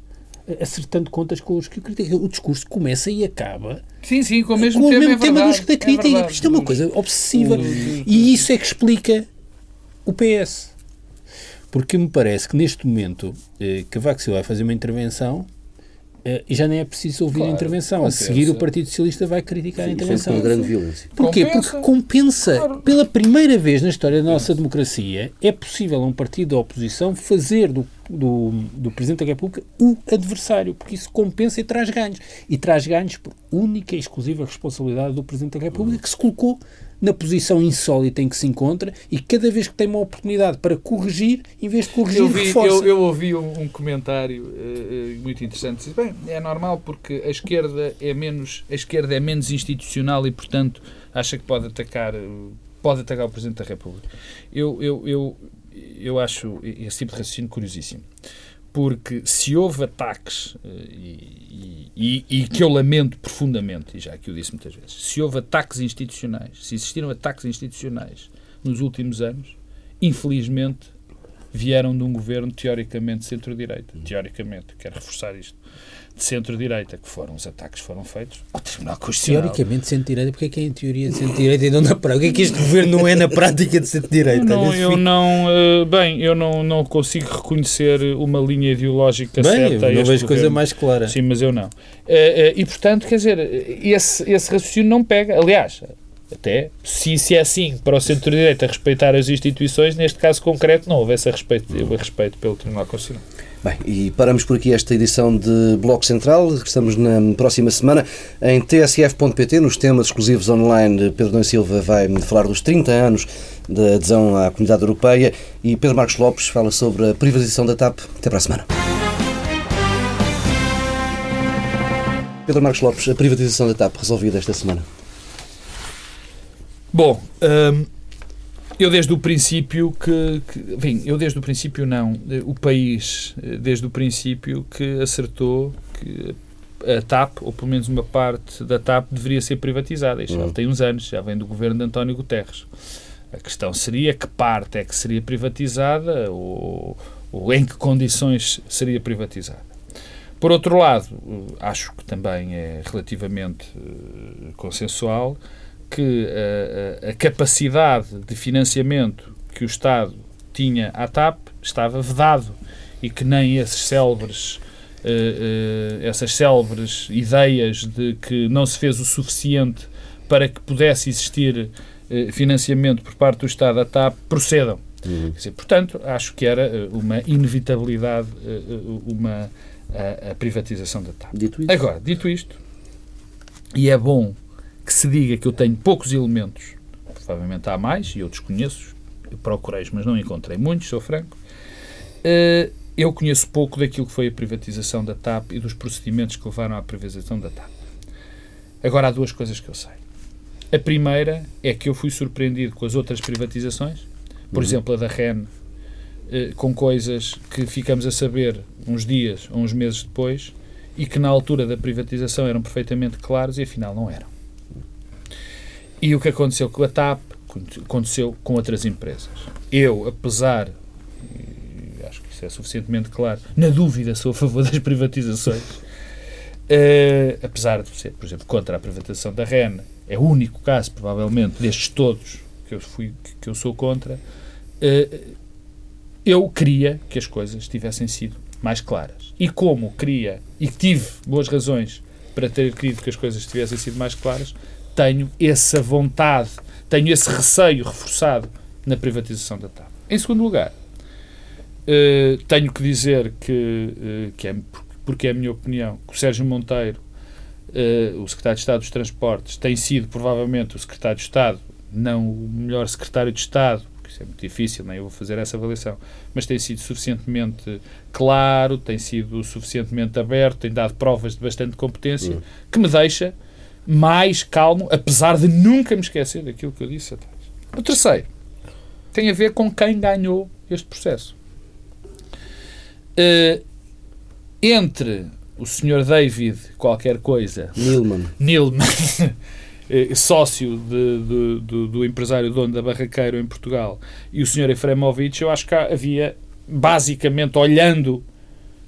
acertando contas com os que o criticam. O discurso começa e acaba sim, sim, com o mesmo com tema, o mesmo é tema dos da crítica. É Isto é uma coisa obsessiva. E isso é que explica o PS. Porque me parece que neste momento eh, Cavaco Silva vai fazer uma intervenção Uh, e já nem é preciso ouvir claro, a intervenção. Compensa. A seguir, o Partido Socialista vai criticar Sim, a intervenção. Com grande violência. Porquê? Compensa. Porque compensa. Claro. Pela primeira vez na história da nossa democracia, é possível a um partido da oposição fazer do, do, do Presidente da República o adversário, porque isso compensa e traz ganhos. E traz ganhos por única e exclusiva responsabilidade do Presidente da República, que se colocou na posição insólita em que se encontra e cada vez que tem uma oportunidade para corrigir, em vez de corrigir, eu vi, reforça. Eu, eu ouvi um, um comentário uh, muito interessante. Bem, é normal porque a esquerda é menos a esquerda é menos institucional e, portanto, acha que pode atacar pode atacar o Presidente da República. Eu, eu, eu, eu acho esse tipo de raciocínio curiosíssimo porque se houve ataques, eh, e, e, e, que eu lamento profundamente, e já que eu disse muitas vezes, se houve ataques institucionais, se existiram ataques institucionais nos últimos anos, infelizmente vieram de um governo teoricamente centro-direita. Teoricamente, quero reforçar isto de centro-direita, que foram os ataques que foram feitos ao Tribunal Constitucional. Teoricamente centro-direita, porque é que é em teoria de centro-direita e não na prática? O que é que este governo não é na prática de centro-direita? Não, eu não, uh, bem, eu não, não consigo reconhecer uma linha ideológica bem, certa. Eu não vejo coisa mais clara. Sim, mas eu não. Uh, uh, e portanto, quer dizer, esse, esse raciocínio não pega. Aliás, até se isso é assim para o centro-direita respeitar as instituições, neste caso concreto não houvesse respeito, respeito pelo Tribunal Constitucional. Bem, e paramos por aqui esta edição de Bloco Central. Estamos na próxima semana em tsf.pt, nos temas exclusivos online. Pedro Dom Silva vai falar dos 30 anos da adesão à Comunidade Europeia e Pedro Marcos Lopes fala sobre a privatização da TAP. Até para a semana. Pedro Marcos Lopes, a privatização da TAP resolvida esta semana. Bom, hum, eu desde o princípio que, que, Enfim, eu desde o princípio não. O país, desde o princípio, que acertou que a TAP, ou pelo menos uma parte da TAP, deveria ser privatizada. Isto uhum. já tem uns anos, já vem do governo de António Guterres. A questão seria que parte é que seria privatizada ou, ou em que condições seria privatizada. Por outro lado, acho que também é relativamente uh, consensual que a, a, capacidade de financiamento que o Estado tinha à TAP estava vedado e que nem esses célebres uh, uh, essas célebres ideias de que não se fez o suficiente para que pudesse existir uh, financiamento por parte do Estado à TAP procedam. Uhum. Dizer, portanto, acho que era uma inevitabilidade uma, a, a, privatização da TAP. Dito Agora, dito isto, e é bom que se diga que eu tenho poucos elementos, provavelmente há mais, e eu desconheço, eu procurei, mas não encontrei muitos, sou franco, uh, eu conheço pouco daquilo que foi a privatização da TAP e dos procedimentos que levaram à privatização da TAP. Agora, há duas coisas que eu sei. A primeira é que eu fui surpreendido com as outras privatizações, por uhum. exemplo, a da REN, uh, com coisas que ficamos a saber uns dias ou uns meses depois e que na altura da privatização eram perfeitamente claros e afinal não eram. E o que aconteceu com a TAP aconteceu com outras empresas. Eu, apesar, acho que isso é suficientemente claro, na dúvida sou a favor das privatizações, uh, apesar de ser, por exemplo, contra a privatização da REN, é o único caso, provavelmente, destes todos que eu, fui, que eu sou contra, uh, eu queria que as coisas tivessem sido mais claras. E como queria, e tive boas razões para ter querido que as coisas tivessem sido mais claras, tenho essa vontade, tenho esse receio reforçado na privatização da TAP. Em segundo lugar, uh, tenho que dizer que, uh, que é, porque é a minha opinião, que o Sérgio Monteiro, uh, o Secretário de Estado dos Transportes, tem sido provavelmente o Secretário de Estado, não o melhor Secretário de Estado, porque isso é muito difícil, nem eu vou fazer essa avaliação, mas tem sido suficientemente claro, tem sido suficientemente aberto, tem dado provas de bastante competência, uhum. que me deixa mais calmo, apesar de nunca me esquecer daquilo que eu disse atrás. O terceiro tem a ver com quem ganhou este processo. Uh, entre o Sr. David qualquer coisa... Nilman. Nilman. sócio de, de, de, do empresário dono da Barraqueiro em Portugal e o Sr. Efremovich, eu acho que havia, basicamente, olhando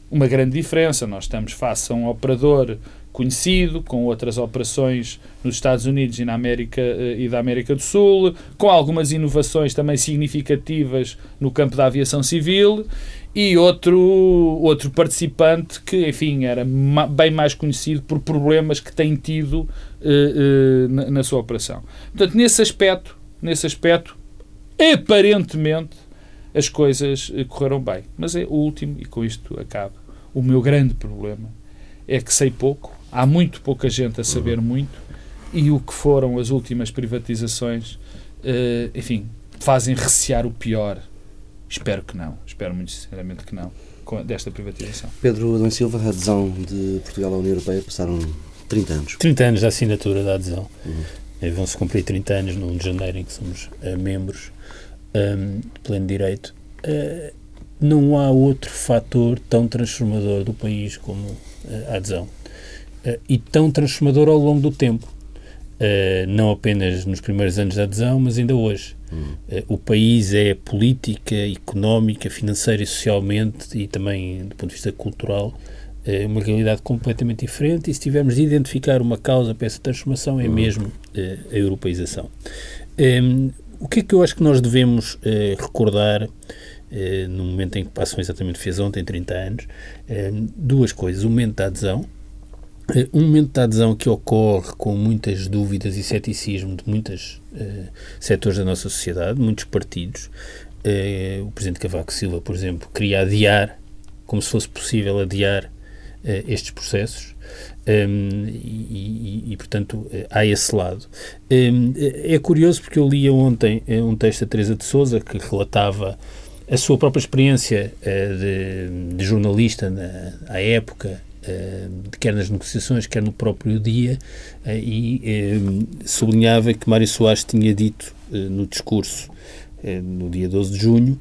uma grande diferença. Nós estamos face a um operador conhecido, com outras operações nos Estados Unidos e na América eh, e da América do Sul, com algumas inovações também significativas no campo da aviação civil e outro outro participante que, enfim, era ma bem mais conhecido por problemas que tem tido uh, uh, na, na, sua operação. Portanto, nesse aspecto, nesse aspecto, aparentemente as coisas correram bem. Mas é o último, e com isto acaba, o meu grande problema é que sei pouco, há muito pouca gente a saber uhum. muito e o que foram as últimas privatizações, uh, enfim, fazem recear o pior. Espero que não, espero muito sinceramente que não, desta privatização. Pedro Adão Silva, a adesão de Portugal à União Europeia passaram 30 anos. 30 anos da assinatura da adesão. Uhum. Eh, vão-se cumprir 30 anos no 1 de janeiro em que somos uh, membros um, ehm, de pleno direito. Uh, não há outro fator tão transformador do país como a adesão. Uh, e tão transformador ao longo do tempo. Uh, não apenas nos primeiros anos da adesão, mas ainda hoje. Uhum. o país é política, económica, financeira e socialmente, e também do ponto de vista cultural, uma realidade completamente diferente. E se tivermos de identificar uma causa para essa transformação, é uhum. mesmo a europeização. Um, ehm, o que é que eu acho que nós devemos recordar? Eh, no momento em que passam exatamente fez ontem, 30 anos, eh, duas coisas. O momento da adesão, um momento de adesão que ocorre com muitas dúvidas e ceticismo de muitos uh, setores da nossa sociedade, muitos partidos. Uh, o Presidente Cavaco Silva, por exemplo, queria adiar, como se fosse possível adiar uh, estes processos. Um, e, e, e, portanto, há esse lado. Um, é curioso porque eu lia ontem um texto da Teresa de Souza que relatava a sua própria experiência de, de, jornalista na, à época, quer nas negociações, quer no próprio dia, uh, e sublinhava que Mário Soares tinha dito no discurso no dia 12 de junho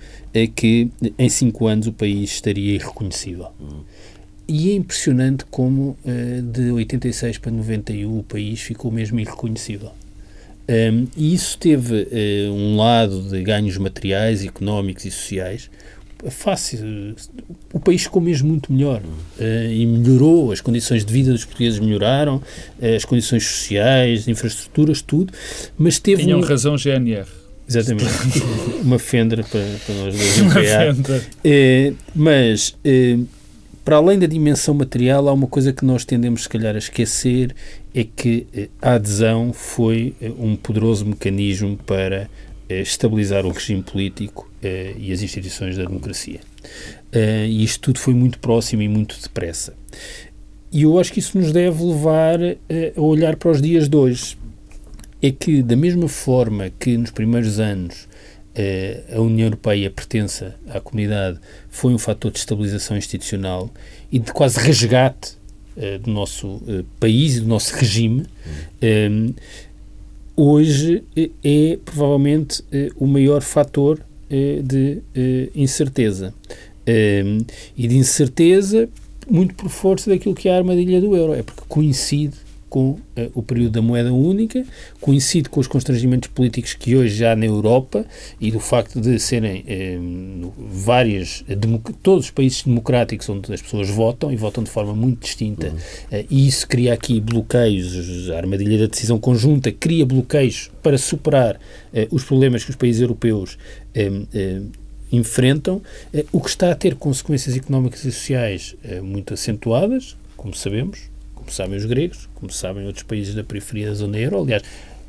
que em cinco anos o país estaria irreconhecível. Uhum. E é impressionante como de 86 para 91 o país ficou mesmo irreconhecível. Um, e isso teve um lado de ganhos materiais, económicos e sociais. Fácil, o país ficou mesmo muito melhor uh, e melhorou, as condições de vida dos portugueses melhoraram, uh, as condições sociais, infraestruturas, tudo, mas teve. Tinham um... razão GNR. Exatamente. uma fenda para, para nós dois. Uma fenda. mas para além da dimensão material, há uma coisa que nós tendemos, se calhar, a esquecer: é que eh, a adesão foi eh, um poderoso mecanismo para eh, estabilizar o regime político e as instituições da democracia. E isto tudo foi muito próximo e muito depressa. E eu acho que isso nos deve levar a olhar para os dias de hoje. É que, da mesma forma que nos primeiros anos a União Europeia pertença à comunidade foi um fator de estabilização institucional e de quase resgate do nosso país e do nosso regime, um, hoje é provavelmente o maior fator de incerteza. Um, e de incerteza muito por força daquilo que é a armadilha do euro. É porque coincide com uh, o período da moeda única, coincide com os constrangimentos políticos que hoje já há na Europa e do facto de serem eh, várias, todos os países democráticos onde as pessoas votam e votam de forma muito distinta uhum. uh, e isso cria aqui bloqueios, a armadilha da decisão conjunta cria bloqueios para superar uh, os problemas que os países europeus enfrentam, o que está a ter consequências económicas e sociais muito acentuadas, como sabemos, como sabem os gregos, como sabem outros países da periferia da zona euro. Aliás,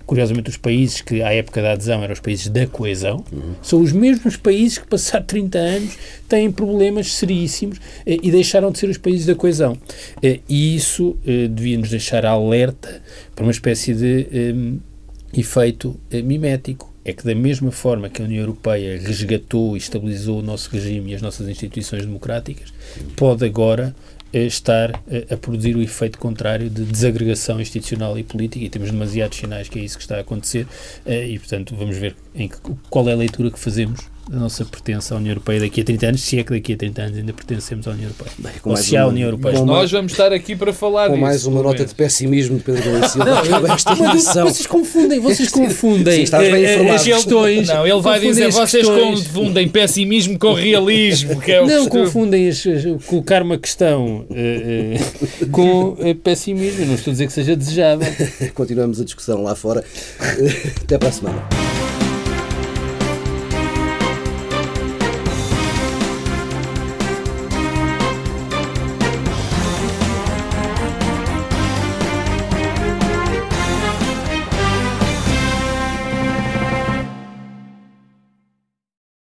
curiosamente, os países que à época da adesão eram os países da coesão, uhum. são os mesmos países que, passados 30 anos, têm problemas seríssimos eh, e deixaram de ser os países da coesão. Eh, e isso eh, devia nos deixar alerta para uma espécie de eh, efeito eh, mimético. É que, da mesma forma que a União Europeia resgatou e estabilizou o nosso regime e as nossas instituições democráticas, pode agora estar a produzir o efeito contrário de desagregação institucional e política e temos demasiados sinais que é isso que está a acontecer eh, e, portanto, vamos ver em que, qual é a leitura que fazemos a nossa pertença à União Europeia daqui a 30 anos, se é que daqui a 30 anos ainda pertencemos à União Europeia. Bem, Ou se há União Europeia. Mas nós vamos estar aqui para falar Com disso, mais uma nota de pessimismo de Pedro Galícia. Vocês confundem, vocês confundem Sim, estás bem eh, as questões. Não, ele vai dizer, vocês confundem pessimismo com realismo. Que é o não, confundem as, colocar uma questão uh, uh, com uh, pessimismo. Eu não estou a dizer que seja desejável. Continuamos a discussão lá fora. Até para a semana.